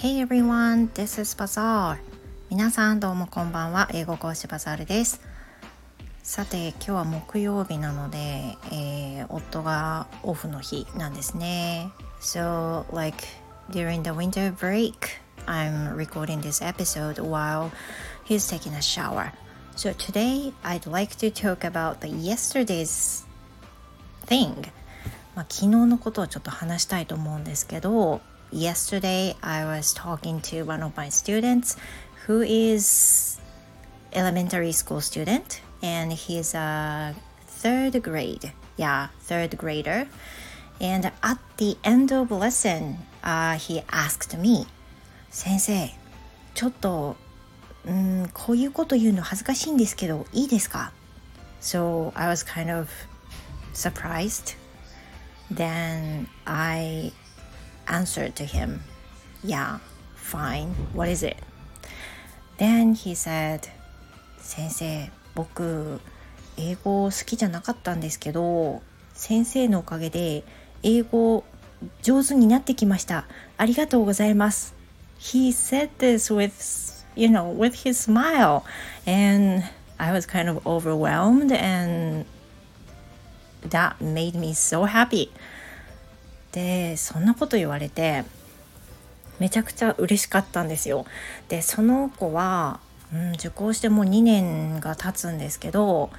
Hey everyone, this is Bazaar. 皆さんどうもこんばんは。英語講師バザールです。さて、今日は木曜日なので、えー、夫がオフの日なんですね。So, like during the winter break, I'm recording this episode while he's taking a shower. So today, I'd like to talk about the yesterday's thing. まあ、昨日のことをちょっと話したいと思うんですけど Yesterday I was talking to one of my students who is elementary school student and he's a third grade yeah third grader and at the end of lesson uh, he asked me 先生ちょっとうんこういうこと言うの恥ずかしいんですけどいいですか So I was kind of surprised Then I answered to him, Yeah, fine. What is it? Then he said, 先生、僕、英語好きじゃなかったんですけど、先生のおかげで英語上手になってきました。ありがとうございます。He said this with, you know, with his smile. And I was kind of overwhelmed and that made me so happy でそんなこと言われてめちゃくちゃ嬉しかったんですよ。でその子は、うん、受講してもう2年が経つんですけど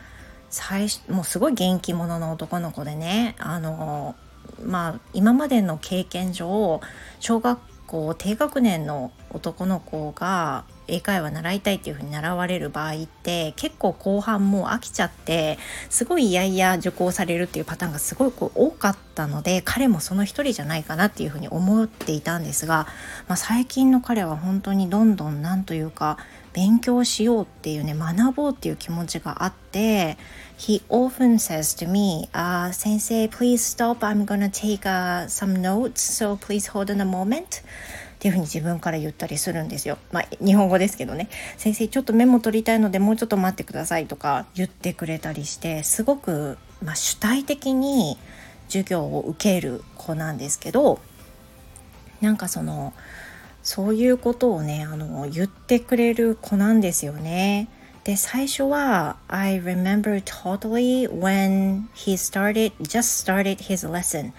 最初もうすごい元気者の男の子でねあのまあ今までの経験上小学校低学年の男の子が英会話習いたいっていうふうに習われる場合って結構後半もう飽きちゃってすごいいやいや受講されるっていうパターンがすごい多かったので彼もその一人じゃないかなっていうふうに思っていたんですが、まあ、最近の彼は本当にどんどんなんというか勉強しようっていうね学ぼうっていう気持ちがあって He often says to me, uh, 先生 please stop. I'm gonna take、uh, some notes so please hold on a moment. っていうふうに自分から言ったりするんですよ。まあ、日本語ですけどね。先生ちょっとメモ取りたいのでもうちょっと待ってくださいとか言ってくれたりしてすごく、まあ、主体的に授業を受ける子なんですけどなんかそのそういうことをねあの言ってくれる子なんですよね。で最初は I remember totally when he started just started his lesson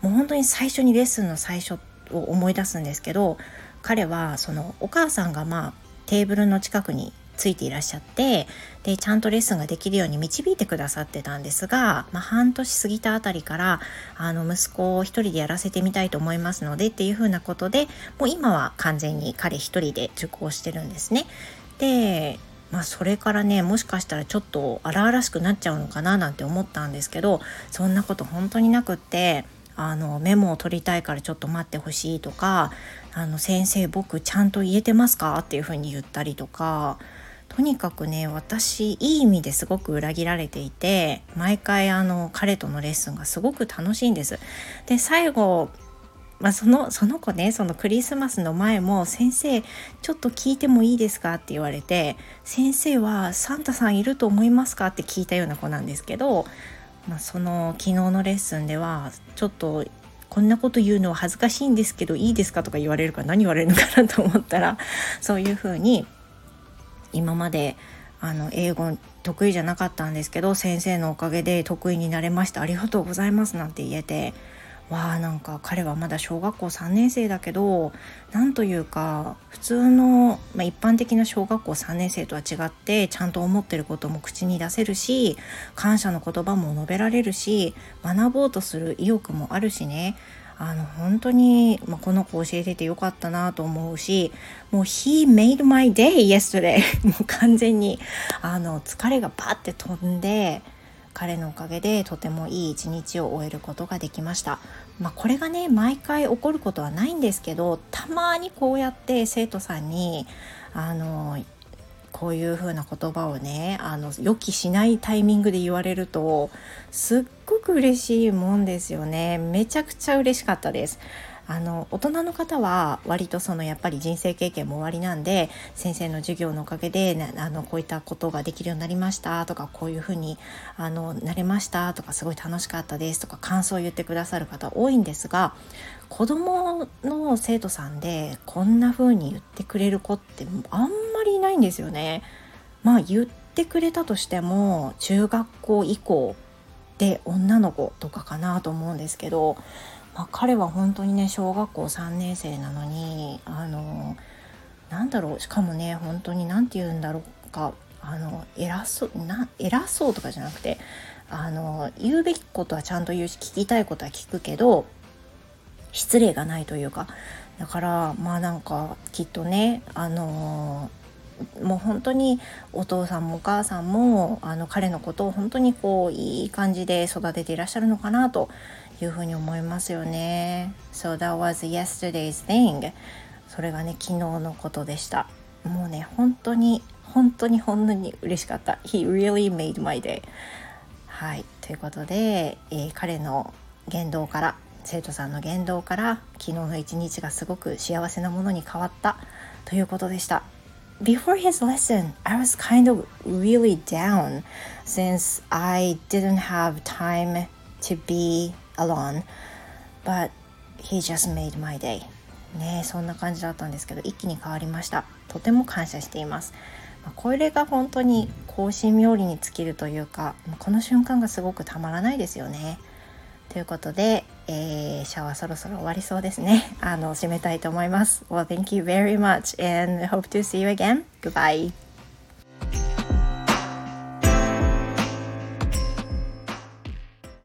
もう本当に最初にレッスンの最初を思い出すんですけど彼はそのお母さんがまあテーブルの近くについていらっしゃってでちゃんとレッスンができるように導いてくださってたんですが、まあ、半年過ぎたあたりからあの息子を一人でやらせてみたいと思いますのでっていうふうなことでもう今は完全に彼一人で受講してるんですね。でまあそれからねもしかしたらちょっと荒々しくなっちゃうのかななんて思ったんですけどそんなこと本当になくってあのメモを取りたいからちょっと待ってほしいとかあの先生僕ちゃんと言えてますかっていうふうに言ったりとかとにかくね私いい意味ですごく裏切られていて毎回あの彼とのレッスンがすごく楽しいんです。で最後まあ、そのその子ねそのクリスマスの前も「先生ちょっと聞いてもいいですか?」って言われて「先生はサンタさんいると思いますか?」って聞いたような子なんですけどまあ、その昨日のレッスンではちょっとこんなこと言うのは恥ずかしいんですけどいいですかとか言われるから何言われるのかなと思ったら そういうふうに今まであの英語得意じゃなかったんですけど先生のおかげで得意になれました。ありがとうございますなんて言えてわあなんか彼はまだ小学校3年生だけどなんというか普通の、まあ、一般的な小学校3年生とは違ってちゃんと思ってることも口に出せるし感謝の言葉も述べられるし学ぼうとする意欲もあるしね。あの本当に、まあ、この子教えててよかったなと思うしもう He made my day yesterday もう完全にあの疲れがパッて飛んで彼のおかげでとてもいい一日を終えることができました。まあ、これがね毎回起こることはないんですけどたまにこうやって生徒さんにあのこういう風な言葉をねあの予期しないタイミングで言われるとすっごく嬉しいもんですよねめちゃくちゃ嬉しかったですあの大人の方は割とそのやっぱり人生経験も終わりなんで先生の授業のおかげであのこういったことができるようになりましたとかこういうふうにあのなれましたとかすごい楽しかったですとか感想を言ってくださる方多いんですが子どもの生徒さんでこんな風に言ってくれる子ってあんまりいないんですよね。まあ言ってくれたとしても中学校以降で女の子とかかなと思うんですけどまあ、彼は本当にね小学校3年生なのにあのなんだろうしかもね本当に何て言うんだろうかあの偉そうな偉そうとかじゃなくてあの言うべきことはちゃんと言うし聞きたいことは聞くけど失礼がないというかだからまあなんかきっとねあのもう本当にお父さんもお母さんもあの彼のことを本当にこういい感じで育てていらっしゃるのかなというふうに思いますよね。So that was yesterday's thing. それがね昨日のことでした。もうね本当に本当に本当に嬉しかった。He really made my day. はいということで、えー、彼の言動から生徒さんの言動から昨日の一日がすごく幸せなものに変わったということでした。Before his lesson, I was kind of really down since I didn't have time to be alone but he just made my day ねそんな感じだったんですけど一気に変わりましたとても感謝していますこれが本当に更新冥利に尽きるというかこの瞬間がすごくたまらないですよねということで、えー、シャワーそろそろ終わりそうですねあの締めたいと思います Well thank you very much and hope to see you again goodbye